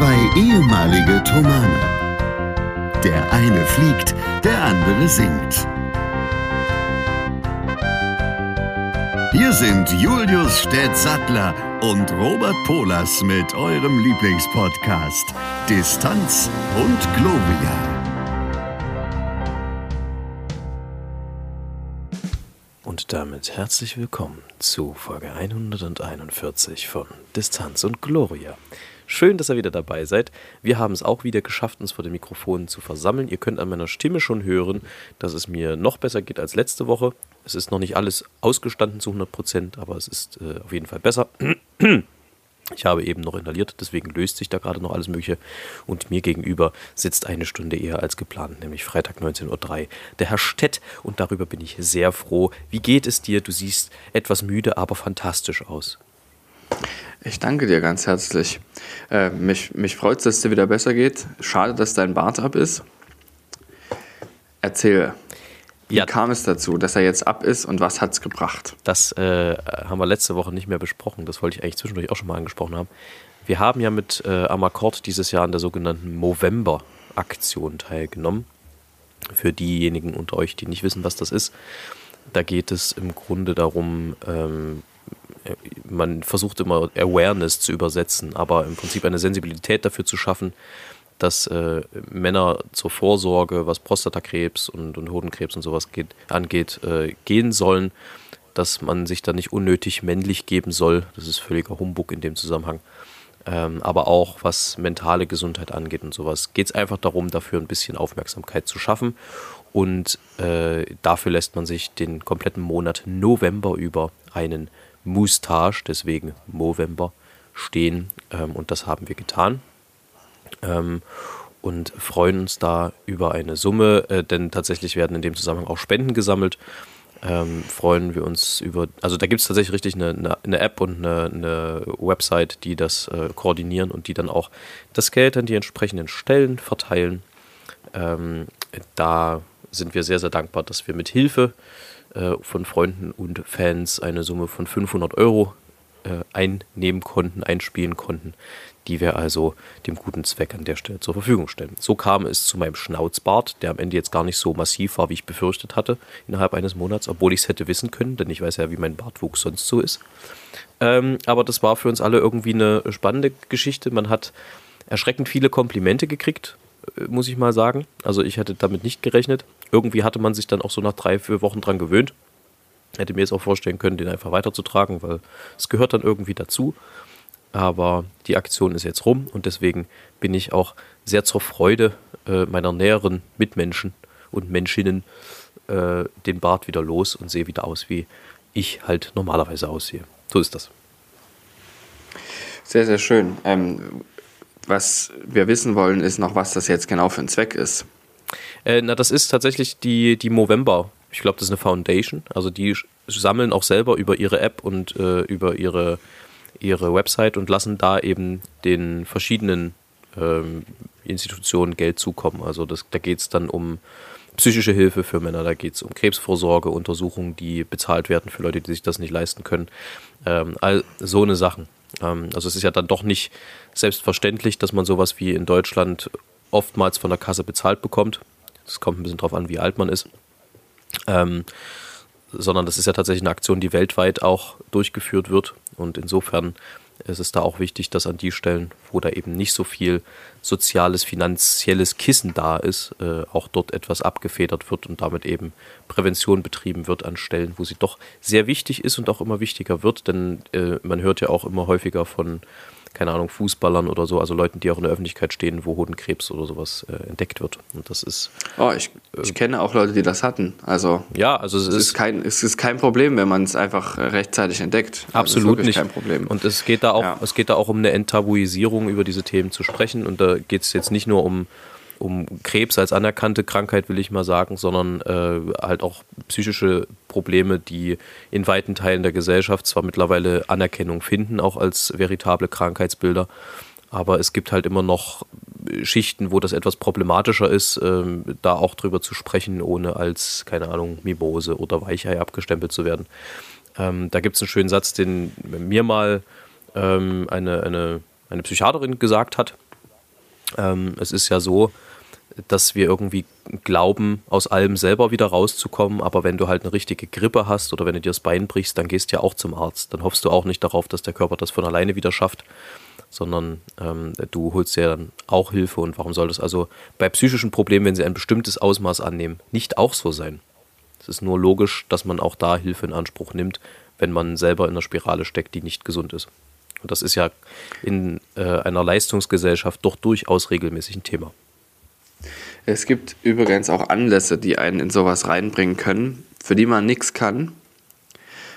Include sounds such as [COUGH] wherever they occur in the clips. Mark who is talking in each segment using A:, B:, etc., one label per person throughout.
A: Zwei ehemalige Tomane. Der eine fliegt, der andere singt. Hier sind Julius Städtsattler und Robert Polas mit eurem Lieblingspodcast Distanz und Globia.
B: Und damit herzlich willkommen zu Folge 141 von Distanz und Gloria. Schön, dass ihr wieder dabei seid. Wir haben es auch wieder geschafft, uns vor den Mikrofonen zu versammeln. Ihr könnt an meiner Stimme schon hören, dass es mir noch besser geht als letzte Woche. Es ist noch nicht alles ausgestanden zu 100 Prozent, aber es ist äh, auf jeden Fall besser. [CLEARS THROAT] Ich habe eben noch inhaliert, deswegen löst sich da gerade noch alles Mögliche. Und mir gegenüber sitzt eine Stunde eher als geplant, nämlich Freitag 19.03 Uhr, der Herr Stett. Und darüber bin ich sehr froh. Wie geht es dir? Du siehst etwas müde, aber fantastisch aus.
C: Ich danke dir ganz herzlich. Äh, mich mich freut es, dass es dir wieder besser geht. Schade, dass dein Bart ab ist. Erzähl, wie ja. kam es dazu, dass er jetzt ab ist und was hat es gebracht?
B: Das äh, haben wir letzte Woche nicht mehr besprochen. Das wollte ich eigentlich zwischendurch auch schon mal angesprochen haben. Wir haben ja mit äh, Amakord dieses Jahr an der sogenannten Movember-Aktion teilgenommen. Für diejenigen unter euch, die nicht wissen, was das ist. Da geht es im Grunde darum, ähm, man versucht immer Awareness zu übersetzen, aber im Prinzip eine Sensibilität dafür zu schaffen, dass äh, Männer zur Vorsorge, was Prostatakrebs und, und Hodenkrebs und sowas geht, angeht, äh, gehen sollen, dass man sich da nicht unnötig männlich geben soll. Das ist völliger Humbug in dem Zusammenhang. Ähm, aber auch was mentale Gesundheit angeht und sowas, geht es einfach darum, dafür ein bisschen Aufmerksamkeit zu schaffen. Und äh, dafür lässt man sich den kompletten Monat November über einen Moustache, deswegen Movember, stehen. Ähm, und das haben wir getan. Ähm, und freuen uns da über eine Summe, äh, denn tatsächlich werden in dem Zusammenhang auch Spenden gesammelt. Ähm, freuen wir uns über, also da gibt es tatsächlich richtig eine, eine, eine, App und eine, eine Website, die das äh, koordinieren und die dann auch das Geld an die entsprechenden Stellen verteilen. Ähm, da sind wir sehr, sehr dankbar, dass wir mit Hilfe äh, von Freunden und Fans eine Summe von 500 Euro äh, einnehmen konnten, einspielen konnten, die wir also dem guten Zweck an der Stelle zur Verfügung stellen. So kam es zu meinem Schnauzbart, der am Ende jetzt gar nicht so massiv war, wie ich befürchtet hatte, innerhalb eines Monats, obwohl ich es hätte wissen können, denn ich weiß ja, wie mein Bartwuchs sonst so ist. Ähm, aber das war für uns alle irgendwie eine spannende Geschichte. Man hat erschreckend viele Komplimente gekriegt, äh, muss ich mal sagen. Also ich hätte damit nicht gerechnet. Irgendwie hatte man sich dann auch so nach drei, vier Wochen dran gewöhnt. Hätte mir jetzt auch vorstellen können, den einfach weiterzutragen, weil es gehört dann irgendwie dazu. Aber die Aktion ist jetzt rum und deswegen bin ich auch sehr zur Freude äh, meiner näheren Mitmenschen und Menschinnen äh, den Bart wieder los und sehe wieder aus, wie ich halt normalerweise aussehe. So ist das.
C: Sehr, sehr schön. Ähm, was wir wissen wollen, ist noch, was das jetzt genau für ein Zweck ist.
B: Äh, na, das ist tatsächlich die, die Movember. Ich glaube, das ist eine Foundation. Also die sammeln auch selber über ihre App und äh, über ihre, ihre Website und lassen da eben den verschiedenen ähm, Institutionen Geld zukommen. Also das, da geht es dann um psychische Hilfe für Männer, da geht es um Krebsvorsorge, Untersuchungen, die bezahlt werden für Leute, die sich das nicht leisten können. Ähm, all so eine Sachen. Ähm, also es ist ja dann doch nicht selbstverständlich, dass man sowas wie in Deutschland oftmals von der Kasse bezahlt bekommt. Es kommt ein bisschen drauf an, wie alt man ist. Ähm, sondern das ist ja tatsächlich eine Aktion, die weltweit auch durchgeführt wird. Und insofern ist es da auch wichtig, dass an die Stellen, wo da eben nicht so viel soziales, finanzielles Kissen da ist, äh, auch dort etwas abgefedert wird und damit eben Prävention betrieben wird an Stellen, wo sie doch sehr wichtig ist und auch immer wichtiger wird. Denn äh, man hört ja auch immer häufiger von keine Ahnung, Fußballern oder so, also Leuten, die auch in der Öffentlichkeit stehen, wo Hodenkrebs oder sowas äh, entdeckt wird. Und das ist.
C: Oh, ich, äh, ich kenne auch Leute, die das hatten. Also
B: ja, also es,
C: es ist, ist, kein, es ist kein Problem, wenn man es einfach rechtzeitig entdeckt.
B: Absolut also nicht.
C: Kein Problem.
B: Und es geht da auch, ja. es geht da auch um eine Enttabuisierung über diese Themen zu sprechen. Und da geht es jetzt nicht nur um um Krebs als anerkannte Krankheit, will ich mal sagen, sondern äh, halt auch psychische Probleme, die in weiten Teilen der Gesellschaft zwar mittlerweile Anerkennung finden, auch als veritable Krankheitsbilder, aber es gibt halt immer noch Schichten, wo das etwas problematischer ist, ähm, da auch drüber zu sprechen, ohne als, keine Ahnung, Mimose oder Weichei abgestempelt zu werden. Ähm, da gibt es einen schönen Satz, den mir mal ähm, eine, eine, eine Psychiaterin gesagt hat, Ähm, es ist ja so, dass wir irgendwie glauben, aus allem selber wieder rauszukommen, aber wenn du halt eine richtige Grippe hast oder wenn du dir das Bein brichst, dann gehst du ja auch zum Arzt. Dann hoffst du auch nicht darauf, dass der Körper das von alleine wieder schafft, sondern ähm, du holst dir dann auch Hilfe. Und warum soll das also bei psychischen Problemen, wenn sie ein bestimmtes Ausmaß annehmen, nicht auch so sein? Es ist nur logisch, dass man auch da Hilfe in Anspruch nimmt, wenn man selber in einer Spirale steckt, die nicht gesund ist. Und das ist ja in äh, einer Leistungsgesellschaft doch durchaus regelmäßig ein Thema.
C: Es gibt übrigens auch Anlässe, die einen in sowas reinbringen können, für die man nichts kann,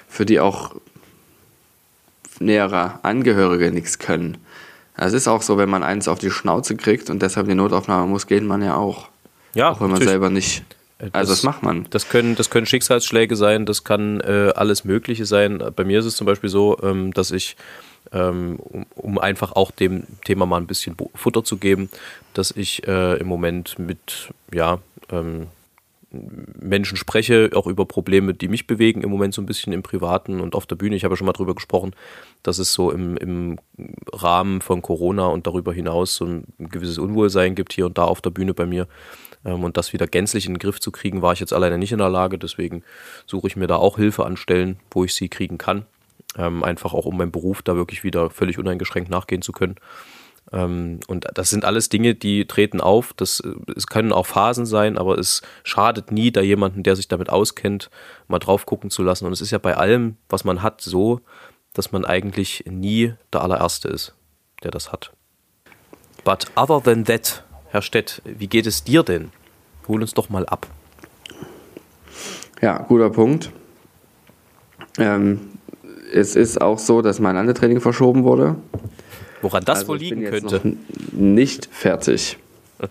C: für die auch nähere Angehörige nichts können. Es ist auch so, wenn man eins auf die Schnauze kriegt und deshalb die Notaufnahme muss, geht man ja auch.
B: Ja,
C: auch wenn man selber nicht.
B: Äh,
C: Also das macht man.
B: Das können, das können Schicksalsschläge sein, das kann äh, alles Mögliche sein. Bei mir ist es zum Beispiel so, ähm, dass ich, ähm, um, um einfach auch dem Thema mal ein bisschen Futter zu geben, dass ich äh, im Moment mit ja, ähm, Menschen spreche, auch über Probleme, die mich bewegen, im Moment so ein bisschen im Privaten und auf der Bühne. Ich habe ja schon mal drüber gesprochen, dass es so im, im Rahmen von Corona und darüber hinaus so ein gewisses Unwohlsein gibt hier und da auf der Bühne bei mir. Ähm, Und das wieder gänzlich in den Griff zu kriegen, war ich jetzt alleine nicht in der Lage. Deswegen suche ich mir da auch Hilfe an Stellen, wo ich sie kriegen kann. Ähm, Einfach auch, um meinem Beruf da wirklich wieder völlig uneingeschränkt nachgehen zu können. Ähm, Und das sind alles Dinge, die treten auf. Das, äh, es können auch Phasen sein, aber es schadet nie, da jemanden, der sich damit auskennt, mal drauf gucken zu lassen. Und es ist ja bei allem, was man hat, so, dass man eigentlich nie der allererste ist, der das hat. But other than that, Herr Stett, wie geht es dir denn? Hol uns doch mal ab.
C: Ja, guter Punkt. Ähm, es ist auch so, dass mein Landetraining verschoben wurde.
B: Woran das
C: Also
B: wohl
C: ich bin
B: liegen
C: jetzt
B: könnte?
C: nicht fertig. [LAUGHS]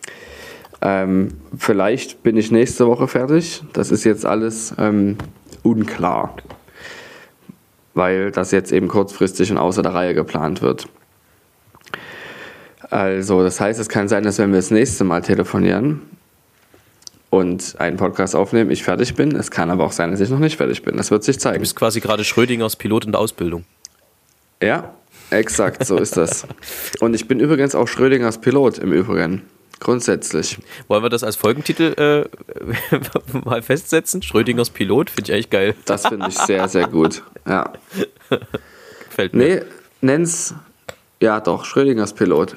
C: ähm, vielleicht bin ich nächste Woche fertig. Das ist jetzt alles ähm, unklar. Weil das jetzt eben kurzfristig und außer der Reihe geplant wird. Also, das heißt, es kann sein, dass wenn wir das nächste Mal telefonieren und einen Podcast aufnehmen, ich fertig bin. Es kann aber auch sein, dass ich noch nicht fertig bin. Das wird sich
B: Du
C: zeigen.
B: bist quasi gerade Schrödingers Pilot in der Ausbildung.
C: Ja, exakt, so ist das. [LAUGHS] Und ich bin übrigens auch Schrödingers Pilot im Übrigen. Grundsätzlich.
B: Wollen wir das als Folgentitel äh, [LAUGHS] mal festsetzen? Schrödingers Pilot, finde ich eigentlich geil.
C: Das finde ich sehr, sehr gut. Ja.
B: Gefällt mir.
C: Nee, nenn's, ja doch, Schrödingers Pilot.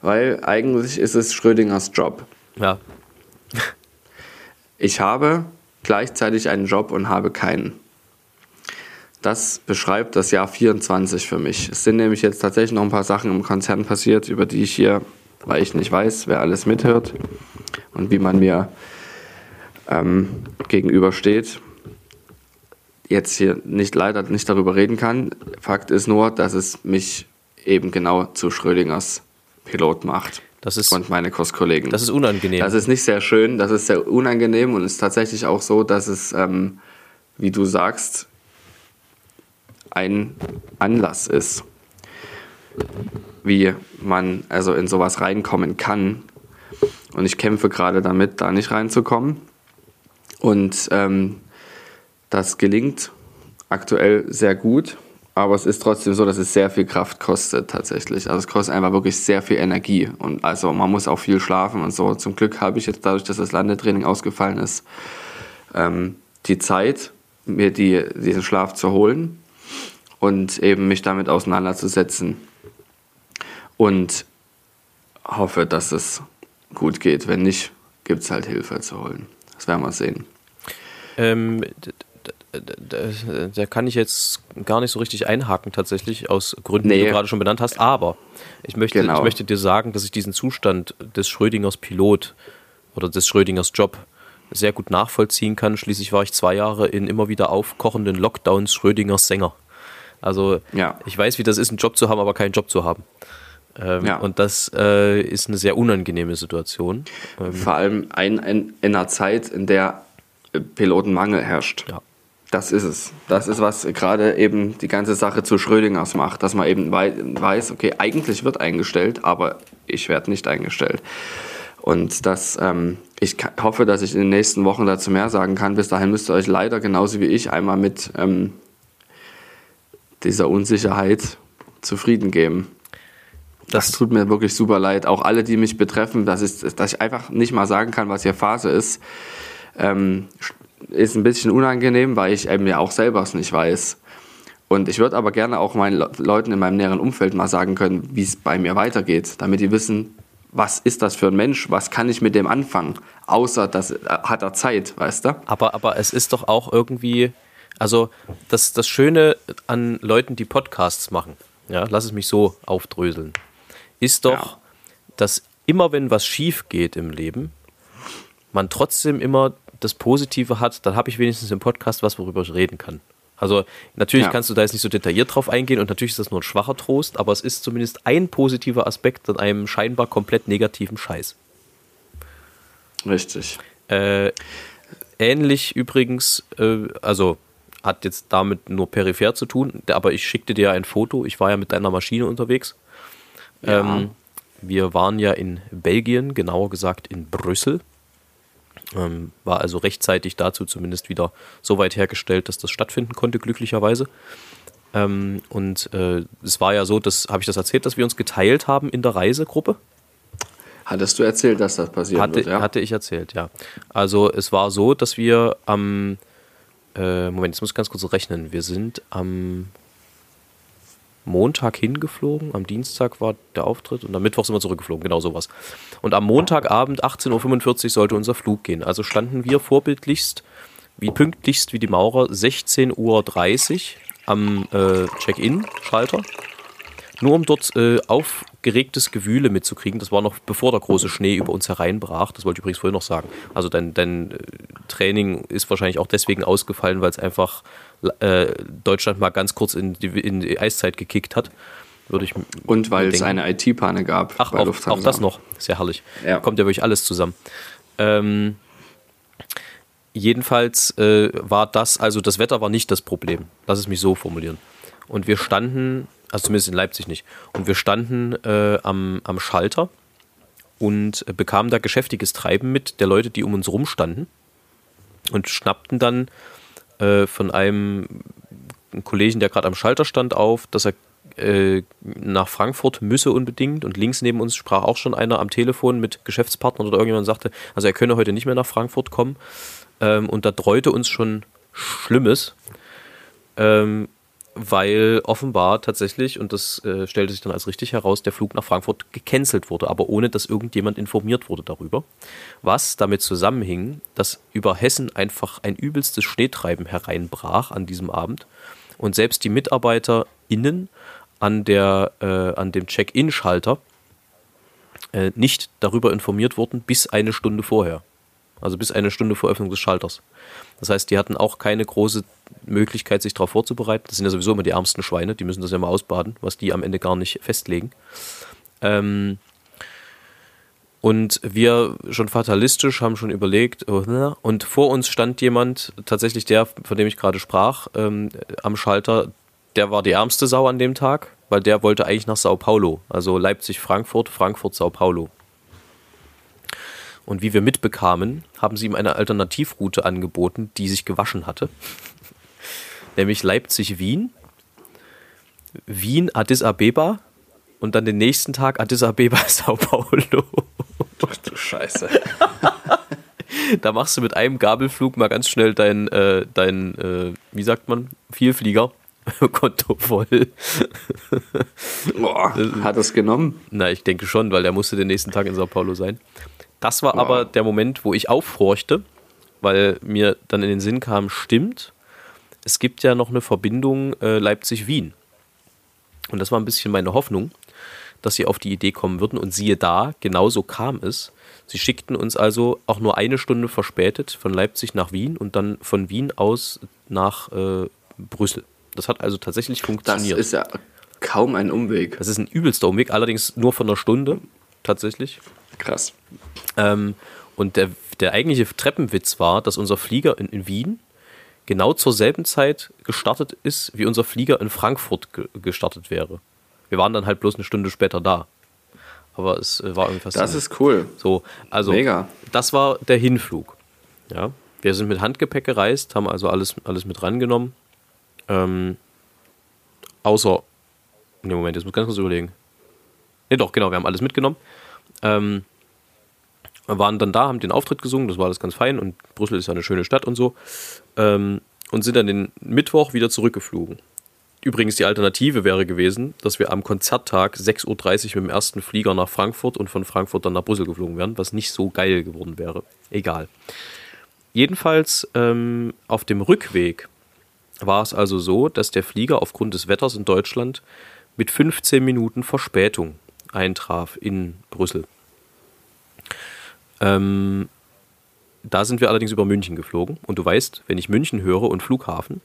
C: Weil eigentlich ist es Schrödingers Job.
B: Ja.
C: Ich habe gleichzeitig einen Job und habe keinen. Das beschreibt das Jahr 24 für mich. Es sind nämlich jetzt tatsächlich noch ein paar Sachen im Konzern passiert, über die ich hier, weil ich nicht weiß, wer alles mithört und wie man mir ähm, gegenübersteht, jetzt hier nicht leider nicht darüber reden kann. Fakt ist nur, dass es mich eben genau zu Schrödingers Pilot macht
B: Das ist,
C: und meine Kurskollegen.
B: das ist unangenehm.
C: Das ist nicht sehr schön, das ist sehr unangenehm und es ist tatsächlich auch so, dass es, ähm, wie du sagst, ein Anlass ist, wie man also in sowas reinkommen kann. Und ich kämpfe gerade damit, da nicht reinzukommen. Und ähm, das gelingt aktuell sehr gut, aber es ist trotzdem so, dass es sehr viel Kraft kostet tatsächlich. Also es kostet einfach wirklich sehr viel Energie und also man muss auch viel schlafen und so. Zum Glück habe ich jetzt dadurch, dass das Landetraining ausgefallen ist, ähm, die Zeit, mir die, diesen Schlaf zu holen und eben mich damit auseinanderzusetzen und hoffe, dass es gut geht. Wenn nicht, gibt es halt Hilfe zu holen. Das werden wir sehen.
B: Ähm, da kann ich jetzt gar nicht so richtig einhaken tatsächlich, aus Gründen, die
C: Nee.
B: du gerade schon benannt hast. Aber ich möchte,
C: Genau.
B: ich möchte dir sagen, dass ich diesen Zustand des Schrödingers Pilot oder des Schrödingers Job sehr gut nachvollziehen kann. Schließlich war ich zwei Jahre in immer wieder aufkochenden Lockdowns Schrödingers Sänger. Also
C: Ja.
B: ich weiß, wie das ist, einen Job zu haben, aber keinen Job zu haben. Ähm,
C: Ja.
B: Und das äh, ist eine sehr unangenehme Situation. Ähm,
C: Vor allem ein, ein, in einer Zeit, in der Pilotenmangel herrscht.
B: ja.
C: Das ist es. Das ist, was gerade eben die ganze Sache zu Schrödingers macht, dass man eben wei weiß, okay, eigentlich wird eingestellt, aber ich werde nicht eingestellt. Und das, ähm, ich hoffe, dass ich in den nächsten Wochen dazu mehr sagen kann. Bis dahin müsst ihr euch leider genauso wie ich einmal mit ähm, dieser Unsicherheit zufrieden geben. Das, das, tut mir wirklich super leid. Auch alle, die mich betreffen, dass ich, dass ich einfach nicht mal sagen kann, was hier Phase ist, ähm, ist ein bisschen unangenehm, weil ich eben ja auch selber es nicht weiß. Und ich würde aber gerne auch meinen Leuten in meinem näheren Umfeld mal sagen können, wie es bei mir weitergeht, damit die wissen, was ist das für ein Mensch, was kann ich mit dem anfangen, außer dass äh, hat er Zeit, weißt du?
B: Aber, aber es ist doch auch irgendwie, also das, das Schöne an Leuten, die Podcasts machen, ja, lass es mich so aufdröseln, ist doch, ja. dass immer wenn was schief geht im Leben, man trotzdem immer das Positive hat, dann habe ich wenigstens im Podcast was, worüber ich reden kann. Also natürlich ja. kannst du da jetzt nicht so detailliert drauf eingehen und natürlich ist das nur ein schwacher Trost, aber es ist zumindest ein positiver Aspekt an einem scheinbar komplett negativen Scheiß.
C: Richtig.
B: Äh, ähnlich übrigens, äh, also hat jetzt damit nur peripher zu tun, aber ich schickte dir ein Foto. Ich war ja mit deiner Maschine unterwegs. Ja. Ähm, wir waren ja in Belgien, genauer gesagt in Brüssel. Ähm, war also rechtzeitig dazu zumindest wieder so weit hergestellt, dass das stattfinden konnte, glücklicherweise. Ähm, und äh, es war ja so, das habe ich das erzählt, dass wir uns geteilt haben in der Reisegruppe.
C: Hattest du erzählt, dass das passiert
B: hatte,
C: wird, ja?
B: Hatte ich erzählt, ja. Also es war so, dass wir am äh, Moment, jetzt muss ich ganz kurz rechnen. Wir sind am Montag hingeflogen, am Dienstag war der Auftritt und am Mittwoch sind wir zurückgeflogen, genau sowas. Und am Montagabend 18.45 Uhr sollte unser Flug gehen. Also standen wir vorbildlichst, wie pünktlichst wie die Maurer, 16.30 Uhr am äh, Check-In-Schalter nur um dort äh, aufgeregtes Gewühle mitzukriegen. Das war noch bevor der große Schnee über uns hereinbrach. Das wollte ich übrigens vorhin noch sagen. Also dein, dein äh, Training ist wahrscheinlich auch deswegen ausgefallen, weil es einfach äh, Deutschland mal ganz kurz in die, in die Eiszeit gekickt hat. Würde ich
C: Und weil denken. es eine IT-Panne gab.
B: Ach, auch, auch, das noch. Sehr herrlich. Ja. Kommt ja wirklich alles zusammen. Ähm, jedenfalls äh, war das, also das Wetter war nicht das Problem. Lass es mich so formulieren. Und wir standen also zumindest in Leipzig nicht. Und wir standen äh, am, am Schalter und äh, bekamen da geschäftiges Treiben mit der Leute, die um uns rumstanden und schnappten dann äh, von einem Kollegen, der gerade am Schalter stand, auf, dass er äh, nach Frankfurt müsse unbedingt und links neben uns sprach auch schon einer am Telefon mit Geschäftspartnern oder irgendjemand sagte, also er könne heute nicht mehr nach Frankfurt kommen ähm, und da dreute uns schon Schlimmes. Ähm, weil offenbar tatsächlich, und das äh, stellte sich dann als richtig heraus, der Flug nach Frankfurt gecancelt wurde, aber ohne dass irgendjemand informiert wurde darüber. Was damit zusammenhing, dass über Hessen einfach ein übelstes Schneetreiben hereinbrach an diesem Abend und selbst die MitarbeiterInnen an, der, äh, an dem Check-In-Schalter äh, nicht darüber informiert wurden, bis eine Stunde vorher. Also bis eine Stunde vor Öffnung des Schalters. Das heißt, die hatten auch keine große Möglichkeit, sich darauf vorzubereiten. Das sind ja sowieso immer die ärmsten Schweine, die müssen das ja mal ausbaden, was die am Ende gar nicht festlegen. Ähm, und wir schon fatalistisch haben schon überlegt, oh, und vor uns stand jemand, tatsächlich der, von dem ich gerade sprach, ähm, am Schalter, der war die ärmste Sau an dem Tag, weil der wollte eigentlich nach Sao Paulo, also Leipzig-Frankfurt, Frankfurt-Sao Paulo. Und wie wir mitbekamen, haben sie ihm eine Alternativroute angeboten, die sich gewaschen hatte. [LAUGHS] Nämlich Leipzig-Wien, Wien-Addis Abeba und dann den nächsten Tag Addis Abeba, [LAUGHS] Sao Paulo.
C: Ach du Scheiße. [LAUGHS]
B: da machst du mit einem Gabelflug mal ganz schnell dein, äh, dein äh, wie sagt man, Vielflieger. Konto voll.
C: Boah, hat es genommen?
B: Na, ich denke schon, weil der musste den nächsten Tag in Sao Paulo sein. Das war wow. aber der Moment, wo ich aufhorchte, weil mir dann in den Sinn kam, stimmt, es gibt ja noch eine Verbindung äh, Leipzig-Wien. Und das war ein bisschen meine Hoffnung, dass sie auf die Idee kommen würden. Und siehe da, genauso kam es. Sie schickten uns also auch nur eine Stunde verspätet von Leipzig nach Wien und dann von Wien aus nach äh, Brüssel. Das hat also tatsächlich funktioniert.
C: Das ist ja kaum ein Umweg.
B: Das ist ein übelster Umweg, allerdings nur von einer Stunde tatsächlich.
C: Krass.
B: Ähm, und der, der eigentliche Treppenwitz war, dass unser Flieger in, in, Wien genau zur selben Zeit gestartet ist, wie unser Flieger in Frankfurt ge gestartet wäre. Wir waren dann halt bloß eine Stunde später da. Aber es äh, war irgendwie
C: faszinierend. Das ist cool.
B: So, also Mega. das war der Hinflug. Ja, wir sind mit Handgepäck gereist, haben also alles, alles mit rangenommen. Ähm, außer, ne Moment, jetzt muss ich ganz kurz überlegen. Ne, doch, genau, wir haben alles mitgenommen. Ähm, waren dann da, haben den Auftritt gesungen, das war alles ganz fein und Brüssel ist ja eine schöne Stadt und so. Ähm, und sind dann den Mittwoch wieder zurückgeflogen. Übrigens, die Alternative wäre gewesen, dass wir am Konzerttag 6.30 Uhr mit dem ersten Flieger nach Frankfurt und von Frankfurt dann nach Brüssel geflogen wären, was nicht so geil geworden wäre. Egal. Jedenfalls ähm, auf dem Rückweg war es also so, dass der Flieger aufgrund des Wetters in Deutschland mit 15 Minuten Verspätung eintraf in Brüssel. Ähm, da sind wir allerdings über München geflogen. Und du weißt, wenn ich München höre und Flughafen,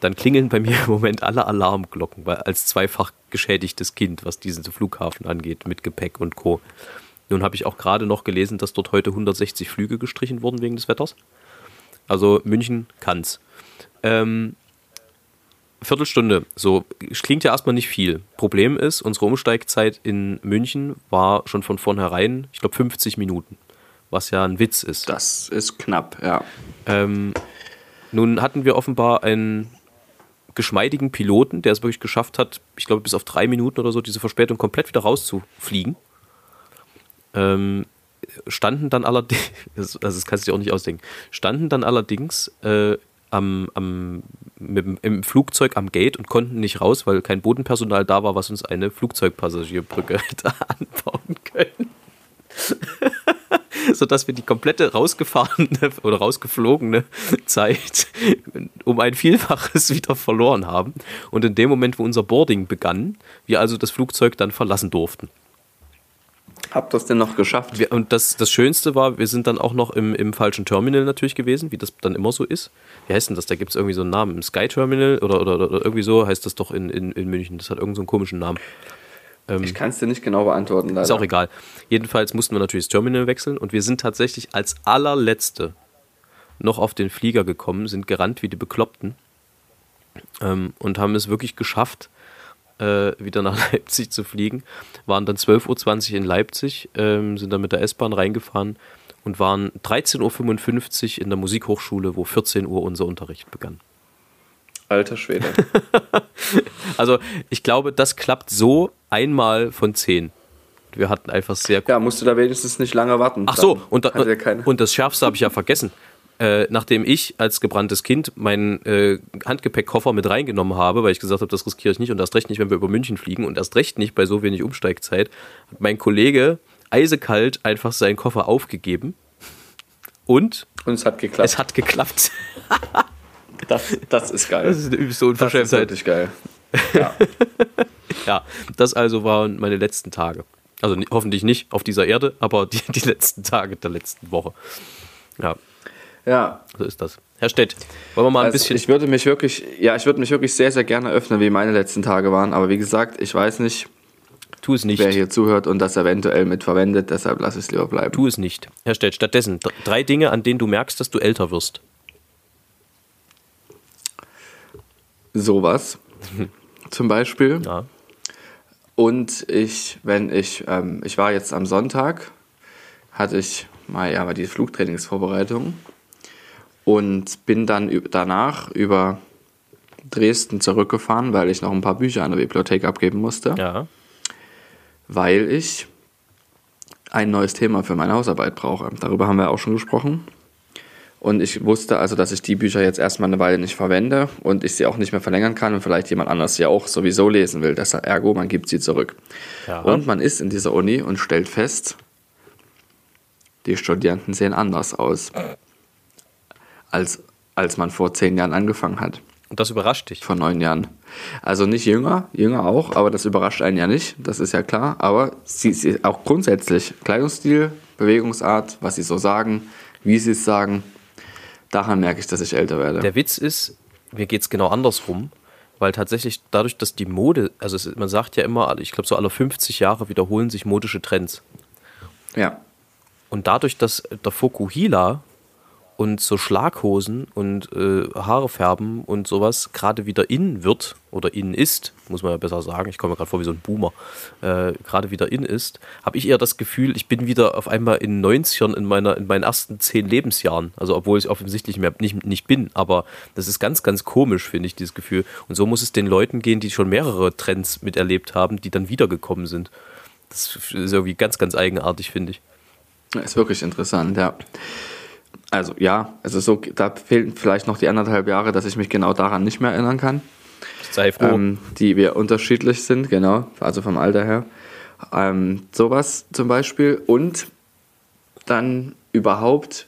B: dann klingeln bei mir [LAUGHS] im Moment alle Alarmglocken, weil als zweifach geschädigtes Kind, was diesen Flughafen angeht, mit Gepäck und Co. Nun habe ich auch gerade noch gelesen, dass dort heute 160 Flüge gestrichen wurden wegen des Wetters. Also München kann's. Ähm, Viertelstunde, so klingt ja erstmal nicht viel. Problem ist, unsere Umsteigzeit in München war schon von vornherein, ich glaube, 50 Minuten was ja ein Witz ist.
C: Das ist knapp, ja.
B: Ähm, nun hatten wir offenbar einen geschmeidigen Piloten, der es wirklich geschafft hat, ich glaube bis auf drei Minuten oder so, diese Verspätung komplett wieder rauszufliegen. Ähm, standen dann allerdings, also [LAUGHS] das kannst du dir auch nicht ausdenken, standen dann allerdings äh, am, am, mit, im Flugzeug am Gate und konnten nicht raus, weil kein Bodenpersonal da war, was uns eine Flugzeugpassagierbrücke [LAUGHS] hätte anbauen können. [LAUGHS] sodass wir die komplette rausgefahrene [LAUGHS] oder rausgeflogene [LAUGHS] Zeit um ein Vielfaches wieder verloren haben. Und in dem Moment, wo unser Boarding begann, wir also das Flugzeug dann verlassen durften.
C: Habt ihr es denn noch geschafft?
B: Wir, und das, das Schönste war, wir sind dann auch noch im, im falschen Terminal natürlich gewesen, wie das dann immer so ist. Wie heißt denn das? Da gibt es irgendwie so einen Namen. Im Sky Terminal oder, oder, oder, irgendwie so heißt das doch in, in, in München. Das hat irgendeinen so komischen Namen.
C: Ähm, ich kann es dir nicht genau beantworten.
B: Leider. Ist auch egal. Jedenfalls mussten wir natürlich das Terminal wechseln und wir sind tatsächlich als allerletzte noch auf den Flieger gekommen, sind gerannt wie die Bekloppten ähm, und haben es wirklich geschafft, äh, wieder nach [LAUGHS] Leipzig zu fliegen. Waren dann 12.20 Uhr in Leipzig, ähm, sind dann mit der S-Bahn reingefahren und waren 13.55 Uhr in der Musikhochschule, wo 14 Uhr unser Unterricht begann.
C: Alter Schwede. [LAUGHS]
B: also ich glaube, das klappt so einmal von zehn. Wir hatten einfach sehr.
C: Ja, musst du da wenigstens nicht lange warten.
B: Ach so, und, da, und das Schärfste habe ich ja vergessen. Äh, nachdem ich als gebranntes Kind meinen äh, Handgepäckkoffer mit reingenommen habe, weil ich gesagt habe, das riskiere ich nicht und erst recht nicht, wenn wir über München fliegen und erst recht nicht bei so wenig Umsteigzeit, hat mein Kollege eisekalt einfach seinen Koffer aufgegeben und,
C: und es hat geklappt.
B: Es hat geklappt. [LAUGHS]
C: Das, das ist geil.
B: Das ist eine übelste Unverschämtheit.
C: Das ist wirklich geil.
B: Ja. [LAUGHS] ja, das also waren meine letzten Tage. Also hoffentlich nicht auf dieser Erde, aber die, die letzten Tage der letzten Woche. Ja.
C: Ja.
B: So ist das. Herr Stett, wollen wir mal ein also bisschen.
C: Ich würde mich wirklich, ja, ich würde mich wirklich sehr, sehr gerne öffnen, wie meine letzten Tage waren. Aber wie gesagt, ich weiß nicht,
B: Tu es nicht.
C: Wer hier zuhört und das eventuell mitverwendet, deshalb lass es lieber bleiben.
B: Tu es nicht. Herr Stett, stattdessen drei Dinge, an denen du merkst, dass du älter wirst.
C: Sowas. Zum Beispiel.
B: Ja.
C: Und ich, wenn ich, ähm, ich war jetzt am Sonntag, hatte ich mal ja mal die Flugtrainingsvorbereitung und bin dann danach über Dresden zurückgefahren, weil ich noch ein paar Bücher an der Bibliothek abgeben musste.
B: Ja.
C: Weil ich ein neues Thema für meine Hausarbeit brauche. Darüber haben wir auch schon gesprochen. Und ich wusste also, dass ich die Bücher jetzt erstmal eine Weile nicht verwende und ich sie auch nicht mehr verlängern kann und vielleicht jemand anders sie auch sowieso lesen will. Deshalb ergo, man gibt sie zurück. Ja. Und man ist in dieser Uni und stellt fest, die Studierenden sehen anders aus, als, als man vor zehn Jahren angefangen hat.
B: Und das überrascht dich?
C: Vor neun Jahren. Also nicht jünger, jünger auch, aber das überrascht einen ja nicht, das ist ja klar. Aber sie, sie auch grundsätzlich, Kleidungsstil, Bewegungsart, was sie so sagen, wie sie es sagen, daran merke ich, dass ich älter werde.
B: Der Witz ist, mir geht es genau andersrum, weil tatsächlich dadurch, dass die Mode, also es, man sagt ja immer, ich glaube so alle 50 Jahre wiederholen sich modische Trends.
C: Ja.
B: Und dadurch, dass der Fokuhila und so Schlaghosen und äh, Haare färben und sowas gerade wieder in wird oder in ist, muss man ja besser sagen, ich komme mir gerade vor wie so ein Boomer, äh, gerade wieder in ist, habe ich eher das Gefühl, ich bin wieder auf einmal in 90ern in, meiner, in meinen ersten zehn Lebensjahren. Also obwohl ich offensichtlich mehr nicht, nicht bin, aber das ist ganz, ganz komisch, finde ich, dieses Gefühl. Und so muss es den Leuten gehen, die schon mehrere Trends miterlebt haben, die dann wiedergekommen sind. Das ist irgendwie ganz, ganz eigenartig, finde ich.
C: Ist wirklich interessant, ja. Also ja, also so, da fehlen vielleicht noch die anderthalb Jahre, dass ich mich genau daran nicht mehr erinnern kann.
B: Sei froh.
C: Ähm, die wir unterschiedlich sind, genau, also vom Alter her. Ähm, sowas zum Beispiel. Und dann überhaupt,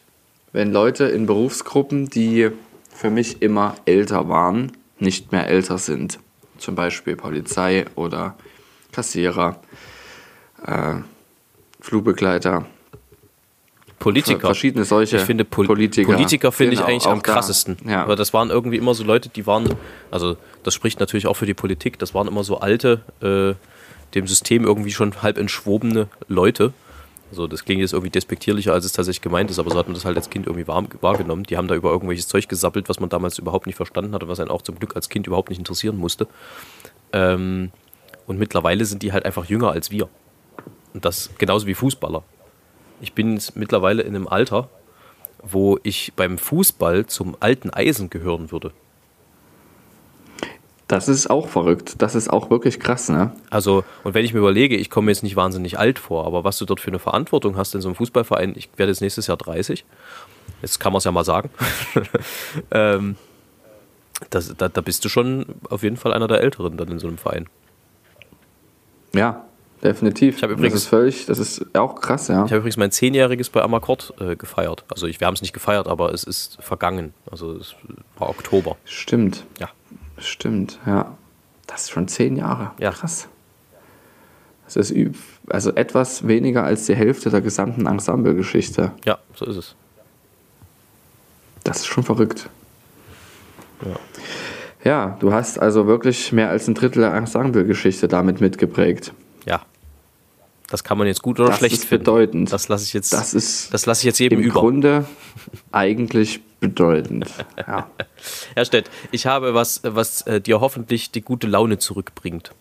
C: wenn Leute in Berufsgruppen, die für mich immer älter waren, nicht mehr älter sind. Zum Beispiel Polizei oder Kassierer, äh, Flugbegleiter,
B: Politiker.
C: verschiedene solche
B: ich finde Pol
C: Politiker.
B: Politiker, finde
C: Genau,
B: ich eigentlich am
C: da.
B: krassesten.
C: Ja.
B: Aber das waren irgendwie immer so Leute, die waren, also das spricht natürlich auch für die Politik, das waren immer so alte, äh, dem System irgendwie schon halb entschwobene Leute. Also das klingt jetzt irgendwie despektierlicher, als es tatsächlich gemeint ist, aber so hat man das halt als Kind irgendwie wahr, wahrgenommen. Die haben da über irgendwelches Zeug gesappelt, was man damals überhaupt nicht verstanden hatte, was einen auch zum Glück als Kind überhaupt nicht interessieren musste. Ähm, und mittlerweile sind die halt einfach jünger als wir. Und das genauso wie Fußballer. Ich bin jetzt mittlerweile in einem Alter, wo ich beim Fußball zum alten Eisen gehören würde.
C: Das ist auch verrückt. Das ist auch wirklich krass, ne?
B: Also, und wenn ich mir überlege, ich komme jetzt nicht wahnsinnig alt vor, aber was du dort für eine Verantwortung hast in so einem Fußballverein, ich werde jetzt nächstes Jahr 30, jetzt kann man es ja mal sagen, [LAUGHS] ähm, das, da, da bist du schon auf jeden Fall einer der Älteren dann in so einem Verein.
C: Ja, definitiv.
B: Ich übrigens-
C: das ist völlig, das ist auch krass, ja.
B: Ich habe übrigens mein Zehnjähriges bei Amakord äh, gefeiert. Also ich, wir haben es nicht gefeiert, aber es ist vergangen. Also es war Oktober.
C: Stimmt.
B: Ja.
C: Stimmt, ja. Das ist schon zehn Jahre.
B: Ja.
C: Krass. Das ist also etwas weniger als die Hälfte der gesamten Ensemble-Geschichte.
B: Ja, so ist es.
C: Das ist schon verrückt. Ja. du hast also wirklich mehr als ein Drittel der Ensemble-Geschichte damit mitgeprägt.
B: Ja. Das kann man jetzt gut oder
C: Das
B: schlecht
C: ist
B: finden.
C: bedeutend.
B: Das lasse ich jetzt.
C: Das ist
B: das lasse ich jetzt jedem
C: Im
B: über.
C: Grunde eigentlich bedeutend. [LAUGHS] Ja.
B: Herr Stett, ich habe was, was äh, dir hoffentlich die gute Laune zurückbringt.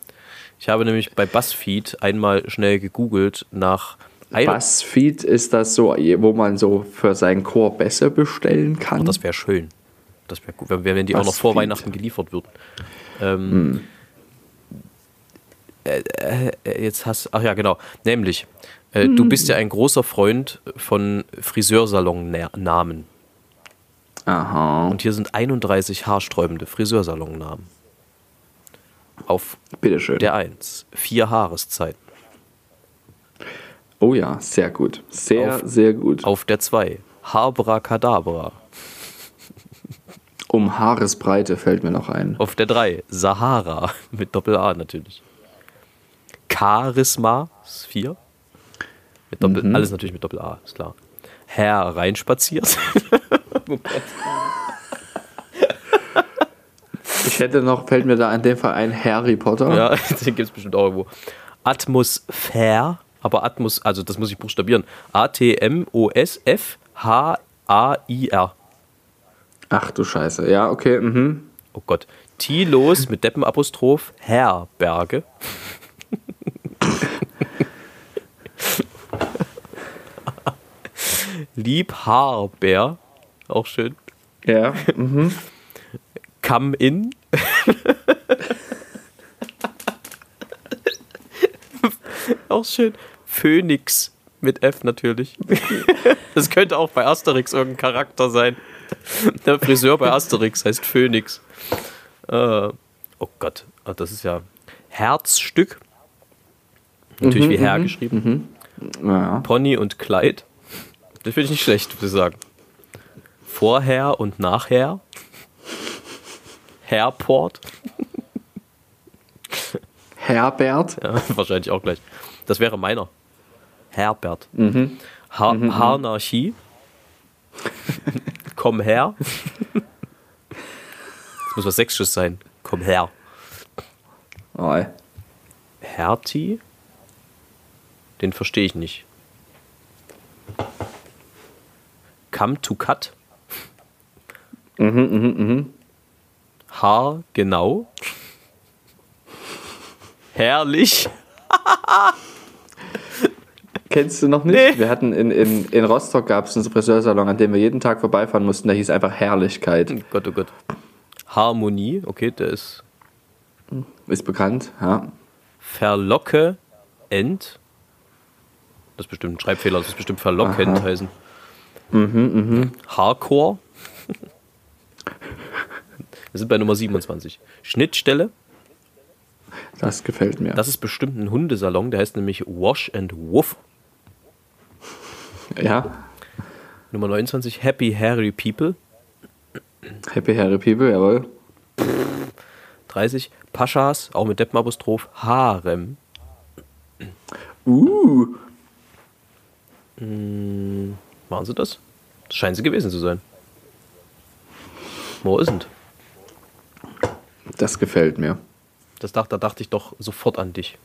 B: Ich habe nämlich bei BuzzFeed einmal schnell gegoogelt nach
C: Buzzfeed ist das so, wo man so für seinen Chor besser bestellen kann.
B: Oh, das wäre schön. Das wäre gut, wenn, wenn die auch noch
C: BuzzFeed.
B: vor Weihnachten geliefert würden. Ähm, äh, äh, jetzt hast ach ja, genau. Nämlich, äh, du bist ja ein großer Freund von Friseursalon-Namen.
C: Aha.
B: Und hier sind 31 haarsträubende Friseursalonnamen. Auf
C: Bitteschön.
B: der 1 vier Haareszeiten.
C: Oh ja, sehr gut. Sehr,
B: Auf-
C: sehr gut.
B: Auf der 2 Habracadabra.
C: Um Haaresbreite fällt mir noch ein.
B: Auf der 3 Sahara mit Doppel-A natürlich. Charisma ist 4. Mit Doppel, Alles natürlich mit Doppel-A, ist klar. Herr reinspaziert. [LAUGHS]
C: Ich hätte noch, fällt mir da in dem Fall ein Harry Potter.
B: ja, [LAUGHS] den gibt es bestimmt auch irgendwo. Atmosphäre, aber Atmos, also das muss ich buchstabieren. A-T-M-O-S-F-H-A-I-R.
C: Ach du Scheiße. Ja, okay. Mhm.
B: Oh Gott. Tilos mit Deppenapostroph Herberge. Liebhaber. Auch schön.
C: Ja. Mhm.
B: Come in. auch schön. Phönix mit F natürlich. Das könnte auch bei Asterix irgendein Charakter sein. Der Friseur bei Asterix heißt Phönix. Äh, oh Gott, Ah, das ist ja Herzstück. Natürlich wie Herr geschrieben.
C: ja.
B: Pony und Kleid. Das finde ich nicht schlecht, würde ich sagen. Vorher und nachher. Herport.
C: Herbert.
B: Ja, [LAUGHS] wahrscheinlich auch gleich. Das wäre meiner. Herbert. Ha Harnarchie. [LAUGHS] Komm her. Das muss was Sächsisches sein. Komm her.
C: Oh, ey.
B: Hertie? Den verstehe ich nicht. Come to cut? Haar genau? Herrlich?
C: Kennst du noch nicht?
B: Nee.
C: Wir hatten in, in, in Rostock gab es einen Friseursalon, an dem wir jeden Tag vorbeifahren mussten. Der hieß einfach Herrlichkeit.
B: Oh Gott, oh Gott. Harmonie, okay, der ist
C: Ist bekannt, ja.
B: Verlocke, End, Das ist bestimmt ein Schreibfehler, das ist bestimmt verlockend heißen. Hardcore. Wir sind bei Nummer 27. Schnittstelle.
C: Das gefällt mir.
B: Das ist bestimmt ein Hundesalon, der heißt nämlich Wash and Woof.
C: ja.
B: Nummer 29, Happy Hairy People.
C: Happy Harry People, jawohl.
B: 30, Paschas, auch mit Deppenapostroph, Harem.
C: Uh.
B: Waren sie das? Das scheinen sie gewesen zu sein. Wo ist denn?
C: Das gefällt mir.
B: Das dachte, da dachte ich doch sofort an dich.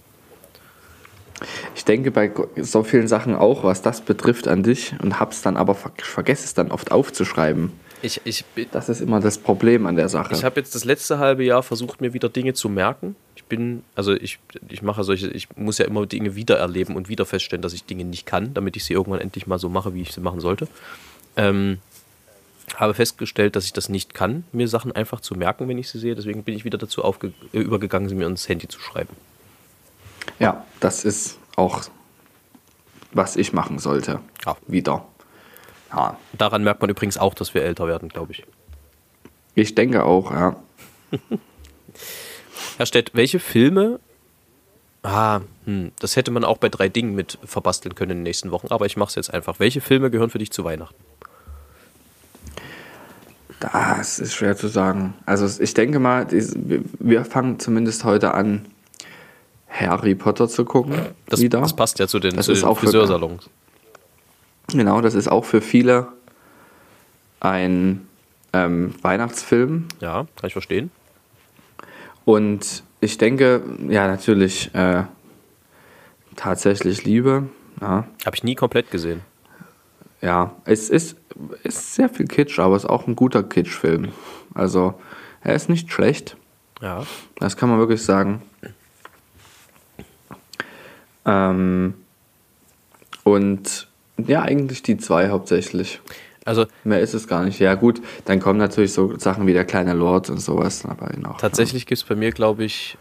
C: Ich denke bei so vielen Sachen auch, was das betrifft, an dich und hab's dann aber ver vergesse es dann oft aufzuschreiben.
B: Ich, ich,
C: Das ist immer das Problem an der Sache.
B: ich habe jetzt das letzte halbe Jahr versucht, mir wieder Dinge zu merken. Ich bin, also ich, ich mache solche, ich muss ja immer Dinge wieder erleben und wieder feststellen, dass ich Dinge nicht kann, damit ich sie irgendwann endlich mal so mache, wie ich sie machen sollte. Ähm, habe festgestellt, dass ich das nicht kann, mir Sachen einfach zu merken, wenn ich sie sehe. Deswegen bin ich wieder dazu äh, übergegangen, sie mir ins Handy zu schreiben.
C: ja, das ist auch, was ich machen sollte.
B: Ja.
C: Wieder. Ja.
B: Daran merkt man übrigens auch, dass wir älter werden, glaube ich.
C: Ich denke auch, ja. [LAUGHS]
B: Herr Stett, welche Filme. Ah, hm, das hätte man auch bei drei Dingen mit verbasteln können in den nächsten Wochen, aber ich mache es jetzt einfach. Welche Filme gehören für dich zu Weihnachten?
C: Das ist schwer zu sagen. Also ich denke mal, wir- fangen zumindest heute an, Harry Potter zu gucken.
B: Das,
C: wieder.
B: das passt ja zu den,
C: Das
B: zu
C: ist
B: den
C: auch für-
B: Friseursalons.
C: Genau, das ist auch für viele ein ähm, Weihnachtsfilm.
B: Ja, kann ich verstehen.
C: Und ich denke, ja, natürlich äh, tatsächlich Liebe. Ja,
B: Habe ich nie komplett gesehen.
C: ja. es ist, ist sehr viel Kitsch, aber es ist auch ein guter Kitsch-Film. Also, er ist nicht schlecht.
B: Ja.
C: Das kann man wirklich sagen. Ähm, und ja, eigentlich die zwei hauptsächlich.
B: Also
C: Mehr ist es gar nicht. Ja, gut, dann kommen natürlich so Sachen wie der kleine Lord und sowas dabei noch.
B: tatsächlich gibt es bei mir, glaube ich,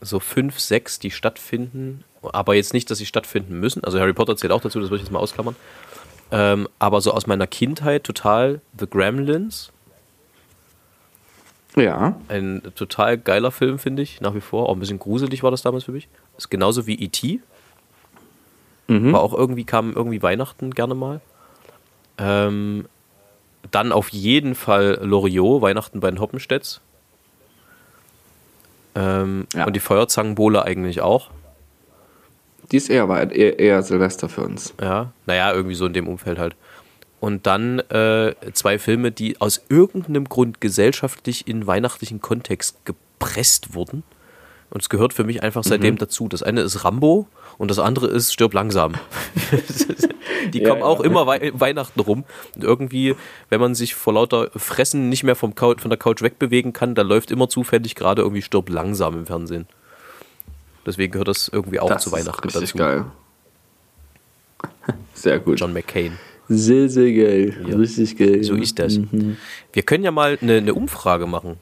B: so fünf, sechs, die stattfinden. Aber jetzt nicht, dass sie stattfinden müssen. Also Harry Potter zählt auch dazu, das würde ich jetzt mal ausklammern. Ähm, aber so aus meiner Kindheit total The Gremlins.
C: Ja,
B: Ein total geiler Film, finde ich, nach wie vor. Auch ein bisschen gruselig war das damals für mich. Ist genauso wie E.T. War auch irgendwie, kam irgendwie Weihnachten gerne mal. Ähm, dann auf jeden Fall Loriot, Weihnachten bei den Hoppenstedts. Ähm,
C: Ja.
B: Und die Feuerzangenbowle eigentlich auch.
C: die ist eher, eher, eher Silvester für uns.
B: Ja, naja, irgendwie so in dem Umfeld halt. Und dann äh, zwei Filme, die aus irgendeinem Grund gesellschaftlich in weihnachtlichen Kontext gepresst wurden. Und es gehört für mich einfach seitdem
C: Mhm.
B: dazu. Das eine ist Rambo und das andere ist Stirb langsam. [LAUGHS] die
C: Ja,
B: kommen auch
C: ja.
B: immer Wei Weihnachten rum. Und irgendwie, wenn man sich vor lauter Fressen nicht mehr vom Couch, von der Couch wegbewegen kann, da läuft immer zufällig gerade irgendwie Stirb langsam im Fernsehen. Deswegen gehört das irgendwie auch
C: das
B: zu Weihnachten
C: ist richtig
B: dazu.
C: geil. [LAUGHS] Sehr gut.
B: John McCain.
C: Sehr, sehr geil.
B: Ja.
C: Richtig geil.
B: So ist das.
C: Mhm.
B: Wir können ja mal eine, eine Umfrage machen.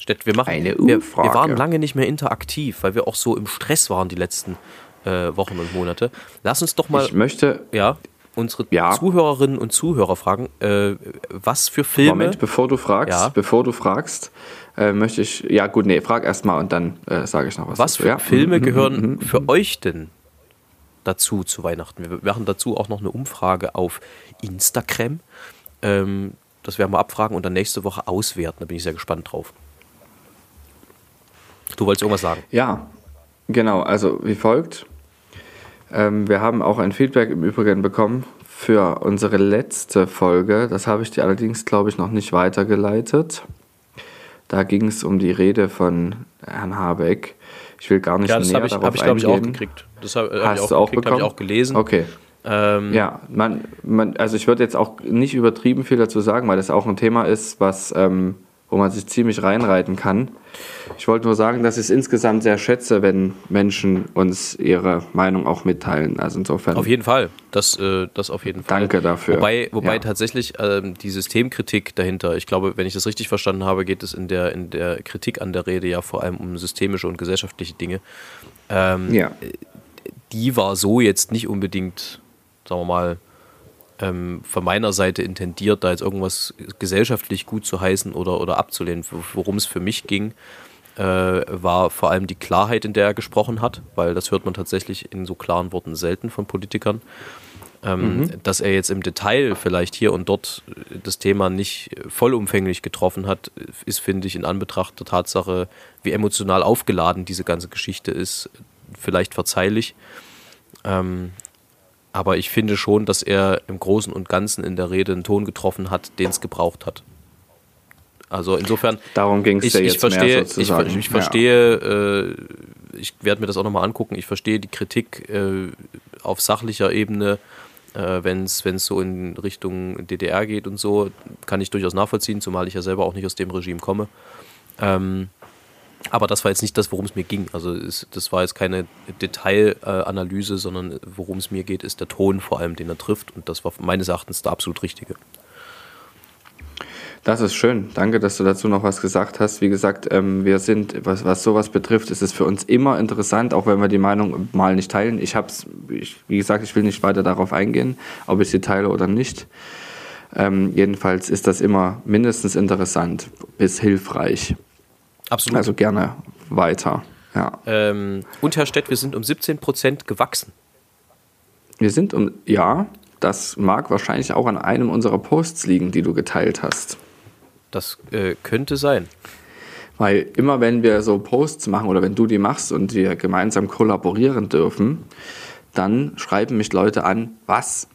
B: Stett, wir machen
C: Eine
B: wir,
C: Umfrage.
B: Wir waren lange nicht mehr interaktiv, weil wir auch so im Stress waren die letzten äh, Wochen und Monate. Lass uns doch mal
C: Ich möchte,
B: ja, unsere
C: Ja.
B: Zuhörerinnen und Zuhörer fragen, äh, was für Filme.
C: Moment, bevor du fragst,
B: Ja.
C: bevor du fragst, äh, möchte ich, ja gut, nee, frag erst mal und dann äh, sage ich noch was.
B: was
C: dazu,
B: für
C: ja?
B: Filme
C: Mhm,
B: gehören
C: mhm, mhm.
B: für euch denn dazu zu Weihnachten? Wir machen dazu auch noch eine Umfrage auf Instagram. Ähm, das werden wir abfragen und dann nächste Woche auswerten. Da bin ich sehr gespannt drauf. Du wolltest irgendwas sagen?
C: Ja, genau, also wie folgt. Ähm, wir haben auch ein Feedback im Übrigen bekommen für unsere letzte Folge. Das habe ich dir allerdings, glaube ich, noch nicht weitergeleitet. Da ging es um die Rede von Herrn Habeck. Ich will gar nicht
B: Ja, das
C: näher
B: ich,
C: darauf
B: hab ich glaube ich, auch
C: eingehen.
B: gekriegt. Das habe hab
C: Hast
B: ich auch
C: du auch
B: gekriegt, habe ich
C: bekommen?
B: auch gelesen.
C: Okay.
B: Ähm,
C: Ja, man, man, also ich würde jetzt auch nicht übertrieben viel dazu sagen, weil das auch ein Thema ist, was, ähm, wo man sich ziemlich reinreiten kann. Ich wollte nur sagen, dass ich es insgesamt sehr schätze, wenn Menschen uns ihre Meinung auch mitteilen. Also insofern.
B: Auf jeden Fall. Das, äh, das auf jeden Fall.
C: Danke dafür.
B: Wobei, wobei
C: Ja.
B: tatsächlich ähm, die Systemkritik dahinter, ich glaube, wenn ich das richtig verstanden habe, geht es in der, in der Kritik an der Rede ja vor allem um systemische und gesellschaftliche Dinge. Ähm,
C: Ja,
B: Die war so jetzt nicht unbedingt sagen wir mal, ähm, von meiner Seite intendiert, da jetzt irgendwas gesellschaftlich gut zu heißen oder, oder abzulehnen. Worum es für mich ging, äh, war vor allem die Klarheit, in der er gesprochen hat, weil das hört man tatsächlich in so klaren Worten selten von Politikern. Ähm, mhm. Dass er jetzt im Detail vielleicht hier und dort das Thema nicht vollumfänglich getroffen hat, ist, finde ich, in Anbetracht der Tatsache, wie emotional aufgeladen diese ganze Geschichte ist, vielleicht verzeihlich. Ähm, aber ich finde schon, dass er im Großen und Ganzen in der Rede einen Ton getroffen hat, den es gebraucht hat. Also insofern.
C: Darum ging es ja jetzt
B: ich verstehe,
C: mehr sozusagen.
B: Ich, ich verstehe, ja. äh, ich werde mir das auch nochmal angucken. Ich verstehe die Kritik äh, auf sachlicher Ebene, äh, wenn es so in Richtung DDR geht und so, kann ich durchaus nachvollziehen, zumal ich ja selber auch nicht aus dem Regime komme. Ähm, aber das war jetzt nicht das, worum es mir ging. Also es, das war jetzt keine Detailanalyse, sondern worum es mir geht, ist der Ton vor allem, den er trifft. Und das war meines Erachtens der absolut richtige.
C: Das ist schön. Danke, dass du dazu noch was gesagt hast. Wie gesagt, ähm, wir sind, was, was sowas betrifft, ist es für uns immer interessant, auch wenn wir die Meinung mal nicht teilen. Ich habe es, wie gesagt, ich will nicht weiter darauf eingehen, ob ich sie teile oder nicht. Ähm, jedenfalls ist das immer mindestens interessant bis hilfreich.
B: Absolut.
C: Also gerne weiter. Ja.
B: Ähm, und Herr Stett, wir sind um 17 Prozent gewachsen.
C: Wir sind um, ja, das mag wahrscheinlich auch an einem unserer Posts liegen, die du geteilt hast.
B: Das äh, könnte sein.
C: Weil immer wenn wir so Posts machen oder wenn du die machst und wir gemeinsam kollaborieren dürfen, dann schreiben mich Leute an, was?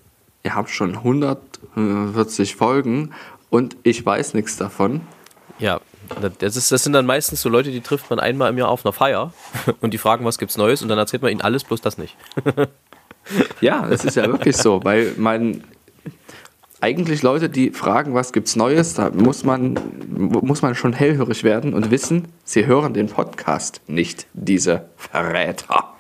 C: Ihr habt schon 140 Folgen und ich weiß nichts davon.
B: Ja, das, ist, das sind dann meistens so Leute, die trifft man einmal im Jahr auf einer Feier [LAUGHS] und die fragen, was gibt's Neues und dann erzählt man ihnen alles, bloß das nicht. [LAUGHS]
C: ja, das ist ja wirklich so, weil mein eigentlich Leute, die fragen, was gibt's Neues, da muss man, muss man schon hellhörig werden und wissen, sie hören den Podcast nicht, diese Verräter.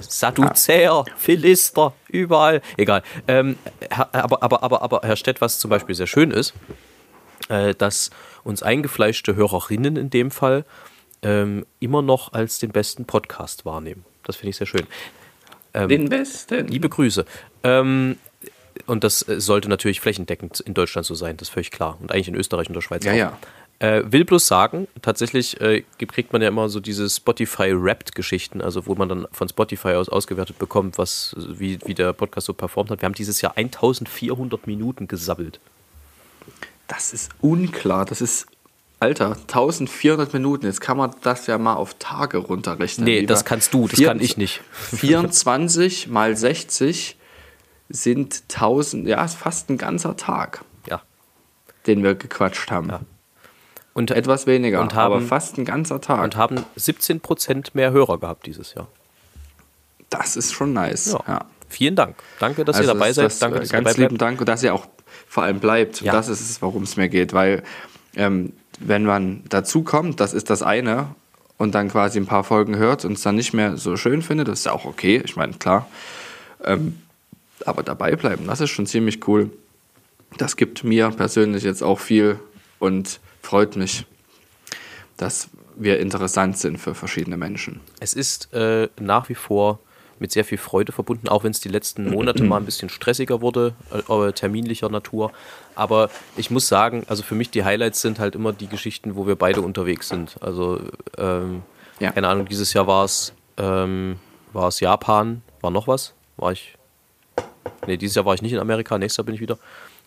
B: Sadduzäer. Philister, überall. Egal. Ähm, aber, aber, aber, aber, Herr Stett, was zum Beispiel sehr schön ist, äh, dass uns eingefleischte Hörerinnen in dem Fall ähm, immer noch als den besten Podcast wahrnehmen. Das finde ich sehr schön.
C: Ähm, den besten.
B: Liebe Grüße. Ähm, und das äh, sollte natürlich flächendeckend in Deutschland so sein, das ist völlig klar. Und eigentlich in Österreich und der Schweiz
C: ja,
B: auch.
C: Ja.
B: Äh, will bloß sagen, tatsächlich äh, kriegt man ja immer so diese Spotify-Wrapped-Geschichten, also wo man dann von Spotify aus ausgewertet bekommt, was, wie, wie der Podcast so performt hat. Wir haben dieses Jahr 1400 Minuten gesabbelt.
C: Das ist unklar. Das ist, Alter, 1400 Minuten. Jetzt kann man das ja mal auf Tage runterrechnen.
B: Nee, das kannst du, das vier, kann ich nicht.
C: 24 mal 60 sind 1000, ja, ist fast ein ganzer Tag.
B: Ja.
C: Den wir gequatscht haben. Ja. Und, Etwas weniger,
B: und haben,
C: aber fast ein ganzer Tag.
B: Und haben 17% mehr Hörer gehabt dieses Jahr.
C: Das ist schon nice. Ja. ja.
B: Vielen Dank. Danke, dass also ihr dabei seid.
C: Das,
B: Danke,
C: dass ganz ihr lieben Dank und dass ihr auch vor allem bleibt. Ja. Das ist es, worum es mir geht. Weil ähm, wenn man dazu kommt, das ist das eine, und dann quasi ein paar Folgen hört und es dann nicht mehr so schön findet, das ist ja auch okay. Ich meine, klar. Ähm, aber dabei bleiben, das ist schon ziemlich cool. Das gibt mir persönlich jetzt auch viel und freut mich, dass wir interessant sind für verschiedene Menschen.
B: Es ist äh, nach wie vor mit sehr viel Freude verbunden, auch wenn es die letzten Monate mal ein bisschen stressiger wurde, äh, terminlicher Natur. Aber ich muss sagen, also für mich die Highlights sind halt immer die Geschichten, wo wir beide unterwegs sind. Also, ähm, ja. keine Ahnung, dieses Jahr war es ähm, Japan, war noch was? War ich Nee, dieses Jahr war ich nicht in Amerika, nächstes Jahr bin ich wieder.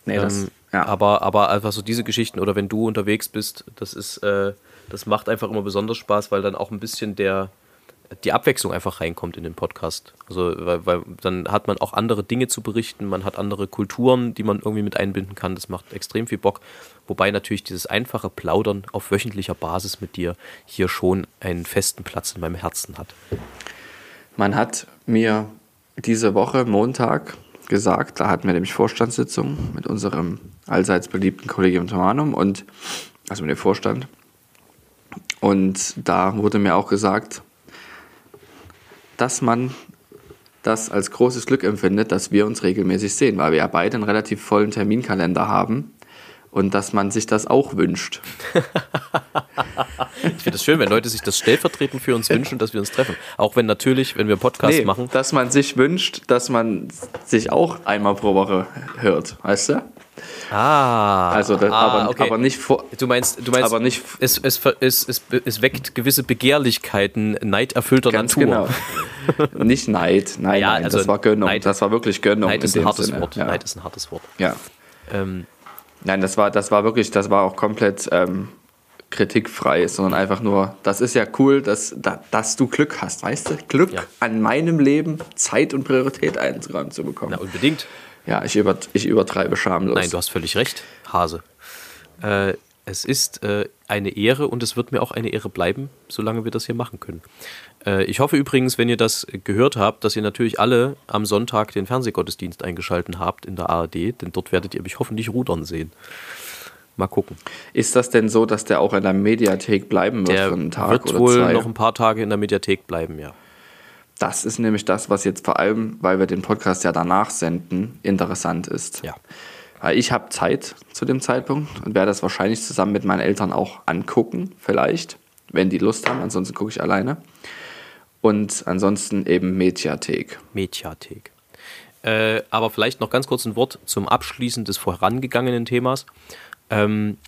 B: Nee, ähm, das, ja. aber, aber einfach so diese Geschichten oder wenn du unterwegs bist, das ist, äh, das macht einfach immer besonders Spaß, weil dann auch ein bisschen der, die Abwechslung einfach reinkommt in den Podcast. Also, weil, weil dann hat man auch andere Dinge zu berichten, man hat andere Kulturen, die man irgendwie mit einbinden kann. Das macht extrem viel Bock. Wobei natürlich dieses einfache Plaudern auf wöchentlicher Basis mit dir hier schon einen festen Platz in meinem Herzen hat.
C: Man hat mir diese Woche Montag gesagt. Da hatten wir nämlich Vorstandssitzung mit unserem allseits beliebten Kollegium Tomanum und also mit dem Vorstand. Und da wurde mir auch gesagt, dass man das als großes Glück empfindet, dass wir uns regelmäßig sehen, weil wir ja beide einen relativ vollen Terminkalender haben und dass man sich das auch wünscht. [LAUGHS]
B: Ich finde es schön, wenn Leute sich das stellvertretend für uns wünschen, dass wir uns treffen. Auch wenn natürlich, wenn wir Podcast
C: Nee,
B: machen,
C: dass man sich wünscht, dass man sich auch einmal pro Woche hört, weißt du?
B: Ah,
C: Also, das,
B: ah,
C: aber,
B: okay.
C: aber nicht vor.
B: Du meinst, du meinst,
C: Aber nicht-
B: es, es, es, es, es weckt gewisse Begehrlichkeiten neiderfüllter
C: Ganz
B: Natur.
C: genau. [LAUGHS] nicht Neid, nein,
B: Ja,
C: nein,
B: also
C: das war Gönnung.
B: Neid-
C: das war wirklich Gönnung
B: Neid ist
C: in
B: ein hartes
C: Sinne.
B: Wort.
C: Ja.
B: Neid ist ein hartes Wort.
C: ja.
B: Ähm,
C: Nein, das war, das war wirklich, das war auch komplett ähm, kritikfrei, sondern einfach nur, das ist ja cool, dass, da, dass du Glück hast, weißt du? Glück
B: Ja.
C: an meinem Leben Zeit und Priorität einzuräumen zu bekommen.
B: na, unbedingt.
C: Ja, ich, über, ich übertreibe schamlos.
B: Nein, du hast völlig recht, Hase. Äh, es ist äh, eine Ehre und es wird mir auch eine Ehre bleiben, solange wir das hier machen können. Äh, ich hoffe übrigens, wenn ihr das gehört habt, dass ihr natürlich alle am Sonntag den Fernsehgottesdienst eingeschalten habt in der ARD, denn dort werdet ihr mich hoffentlich rudern sehen. Mal gucken.
C: Ist das denn so, dass der auch in der Mediathek bleiben wird
B: Der
C: für einen Tag
B: wird
C: oder
B: wohl
C: zwei?
B: noch ein paar Tage in der Mediathek bleiben, ja.
C: Das ist nämlich das, was jetzt vor allem, weil wir den Podcast ja danach senden, interessant ist.
B: Ja.
C: Ich habe Zeit zu dem Zeitpunkt und werde das wahrscheinlich zusammen mit meinen Eltern auch angucken, vielleicht, wenn die Lust haben. Ansonsten gucke ich alleine. Und ansonsten eben Mediathek.
B: Mediathek. Äh, aber vielleicht noch ganz kurz ein Wort zum Abschließen des vorangegangenen Themas. Ähm,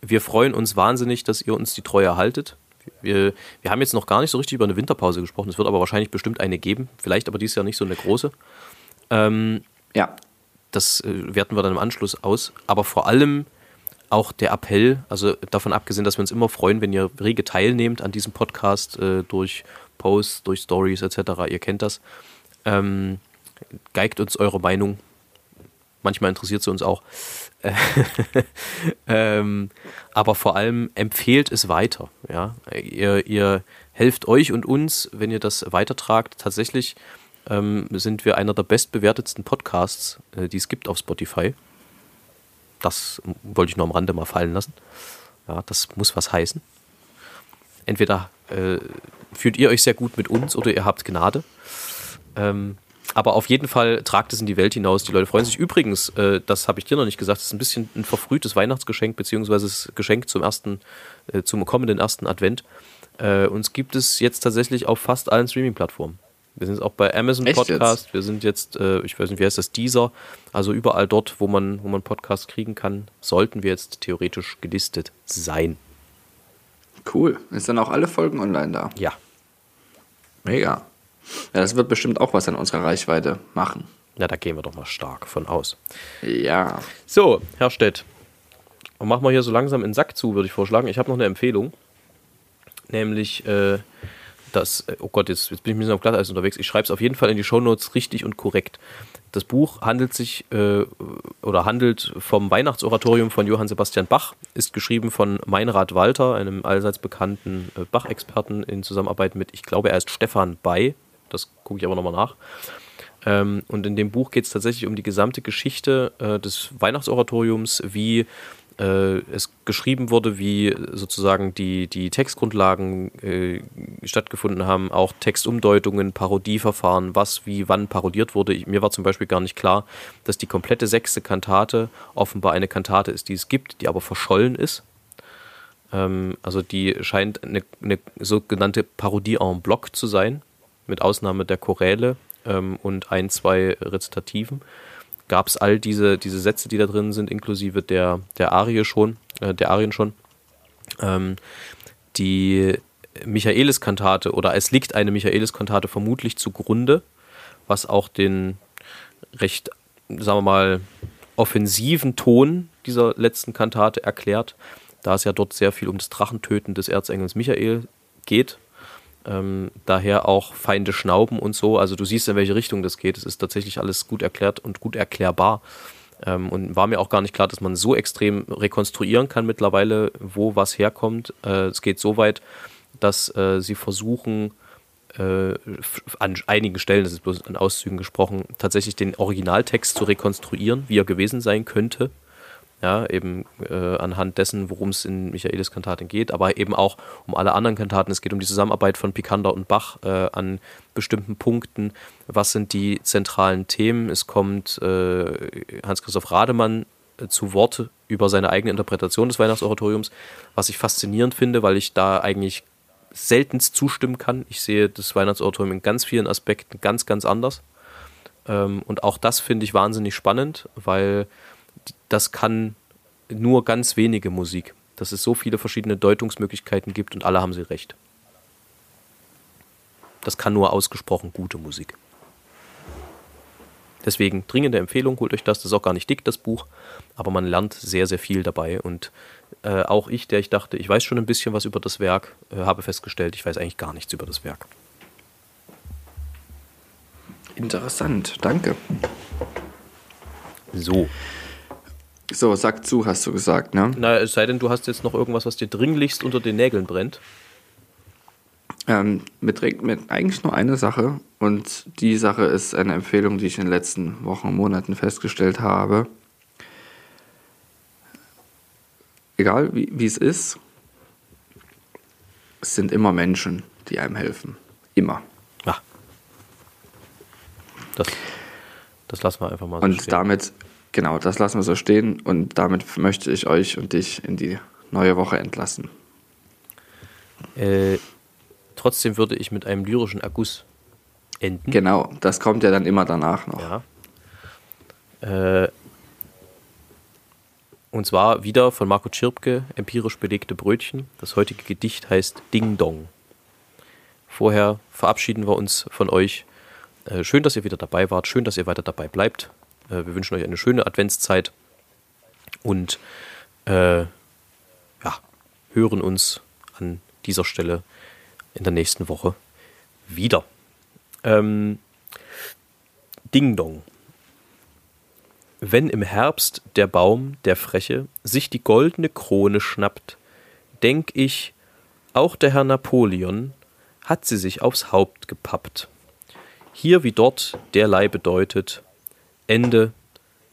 B: wir freuen uns wahnsinnig, dass ihr uns die Treue haltet. Wir, wir haben jetzt noch gar nicht so richtig über eine Winterpause gesprochen. Es wird aber wahrscheinlich bestimmt eine geben. Vielleicht aber dieses Jahr nicht so eine große. Ähm,
C: Ja,
B: das äh, werten wir dann im Anschluss aus. Aber vor allem auch der Appell, also davon abgesehen, dass wir uns immer freuen, wenn ihr rege teilnehmt an diesem Podcast äh, durch Posts, durch Stories etc. Ihr kennt das. Ähm, geigt uns eure Meinung. Manchmal interessiert sie uns auch. [LAUGHS] ähm, aber vor allem empfehlt es weiter. Ja? Ihr, ihr helft euch und uns, wenn ihr das weitertragt. Tatsächlich ähm, sind wir einer der bestbewertetsten Podcasts, äh, die es gibt auf Spotify. Das wollte ich nur am Rande mal fallen lassen. Ja, das muss was heißen. Entweder äh, fühlt ihr euch sehr gut mit uns oder ihr habt Gnade. Ähm, aber auf jeden Fall tragt es in die Welt hinaus. Die Leute freuen sich. Übrigens, äh, das habe ich dir noch nicht gesagt, das ist ein bisschen ein verfrühtes Weihnachtsgeschenk, beziehungsweise das Geschenk zum ersten, äh, zum kommenden ersten Advent. Äh, uns gibt es jetzt tatsächlich auf fast allen Streaming-Plattformen. Wir sind auch bei Amazon
C: Echt
B: Podcast, wir sind jetzt, äh, ich weiß nicht, wie heißt das, Deezer, also überall dort, wo man, wo man Podcasts kriegen kann, sollten wir jetzt theoretisch gelistet sein.
C: Cool. Ist dann auch alle Folgen online da?
B: Ja.
C: Mega. Ja, das wird bestimmt auch was an unserer Reichweite machen.
B: Ja, da gehen wir doch mal stark von aus.
C: Ja.
B: So, Herr Stett. Machen wir hier so langsam in den Sack zu, würde ich vorschlagen. Ich habe noch eine Empfehlung. Nämlich, äh, das, äh, oh Gott, jetzt, jetzt bin ich ein bisschen auf Glatteis unterwegs. Ich schreibe es auf jeden Fall in die Shownotes richtig und korrekt. Das Buch handelt sich äh, oder handelt vom Weihnachtsoratorium von Johann Sebastian Bach, ist geschrieben von Meinrad Walter, einem allseits bekannten äh, Bach-Experten in Zusammenarbeit mit, ich glaube, er ist Stefan Bay. Das gucke ich aber nochmal nach. Ähm, und in dem Buch geht es tatsächlich um die gesamte Geschichte äh, des Weihnachtsoratoriums, wie äh, es geschrieben wurde, wie sozusagen die, die Textgrundlagen äh, stattgefunden haben, auch Textumdeutungen, Parodieverfahren, was wie wann parodiert wurde. Ich, mir war zum Beispiel gar nicht klar, dass die komplette sechste Kantate offenbar eine Kantate ist, die es gibt, die aber verschollen ist. Ähm, also die scheint eine, eine sogenannte Parodie en bloc zu sein, mit Ausnahme der Choräle ähm, und ein, zwei Rezitativen. Gab es all diese, diese Sätze, die da drin sind, inklusive der, der Arie schon, äh, der Arien schon. Ähm, die Michaelis-Kantate oder es liegt eine Michaelis-Kantate vermutlich zugrunde, was auch den recht, sagen wir mal, offensiven Ton dieser letzten Kantate erklärt, da es ja dort sehr viel um das Drachentöten des Erzengels Michael geht. Ähm, daher auch Feinde schnauben und so. Also du siehst, in welche Richtung das geht. Es ist tatsächlich alles gut erklärt und gut erklärbar. Ähm, und war mir auch gar nicht klar, dass man so extrem rekonstruieren kann mittlerweile, wo was herkommt. Äh, es geht so weit, dass äh, sie versuchen, äh, an einigen Stellen, das ist bloß an Auszügen gesprochen, tatsächlich den Originaltext zu rekonstruieren, wie er gewesen sein könnte. Ja, eben äh, anhand dessen, worum es in Michaelis Kantaten geht, aber eben auch um alle anderen Kantaten. Es geht um die Zusammenarbeit von Picander und Bach äh, an bestimmten Punkten. Was sind die zentralen Themen? Es kommt äh, Hans-Christoph Rademann äh, zu Wort über seine eigene Interpretation des Weihnachtsoratoriums, was ich faszinierend finde, weil ich da eigentlich seltenst zustimmen kann. Ich sehe das Weihnachtsoratorium in ganz vielen Aspekten ganz, ganz anders. Ähm, und auch das finde ich wahnsinnig spannend, weil das kann nur ganz wenige Musik, dass es so viele verschiedene Deutungsmöglichkeiten gibt und alle haben sie recht. Das kann nur ausgesprochen gute Musik. Deswegen dringende Empfehlung, holt euch das. Das ist auch gar nicht dick, das Buch, aber man lernt sehr, sehr viel dabei. Und äh, auch ich, der ich dachte, ich weiß schon ein bisschen was über das Werk, äh, habe festgestellt, ich weiß eigentlich gar nichts über das Werk.
C: Interessant, danke.
B: So.
C: So, sag zu, hast du gesagt, ne?
B: Na, es sei denn, du hast jetzt noch irgendwas, was dir dringlichst unter den Nägeln brennt.
C: Ähm, mit, mit eigentlich nur eine Sache. Und die Sache ist eine Empfehlung, die ich in den letzten Wochen und Monaten festgestellt habe. Egal wie, wie es ist, es sind immer Menschen, die einem helfen. Immer.
B: Ja. Das, das lassen wir einfach mal so
C: Und
B: stehen.
C: damit, genau, das lassen wir so stehen. Und damit möchte ich euch und dich in die neue Woche entlassen.
B: Äh, trotzdem würde ich mit einem lyrischen Erguss enden.
C: Genau, das kommt ja dann immer danach noch.
B: Ja. Äh, und zwar wieder von Marco Tschirpke, empirisch belegte Brötchen. Das heutige Gedicht heißt Ding Dong. Vorher verabschieden wir uns von euch. Äh, schön, dass ihr wieder dabei wart. Schön, dass ihr weiter dabei bleibt. Äh, wir wünschen euch eine schöne Adventszeit und äh, ja, hören uns an dieser Stelle in der nächsten Woche wieder. Ähm, Ding Dong. Wenn im Herbst der Baum, der Freche, sich die goldene Krone schnappt, denk ich, auch der Herr Napoleon hat sie sich aufs Haupt gepappt. Hier wie dort derlei bedeutet, Ende,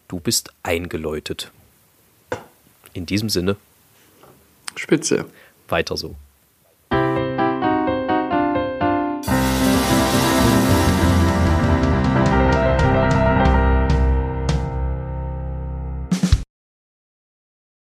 B: du bist eingeläutet. In diesem Sinne,
C: Spitze.
B: weiter so.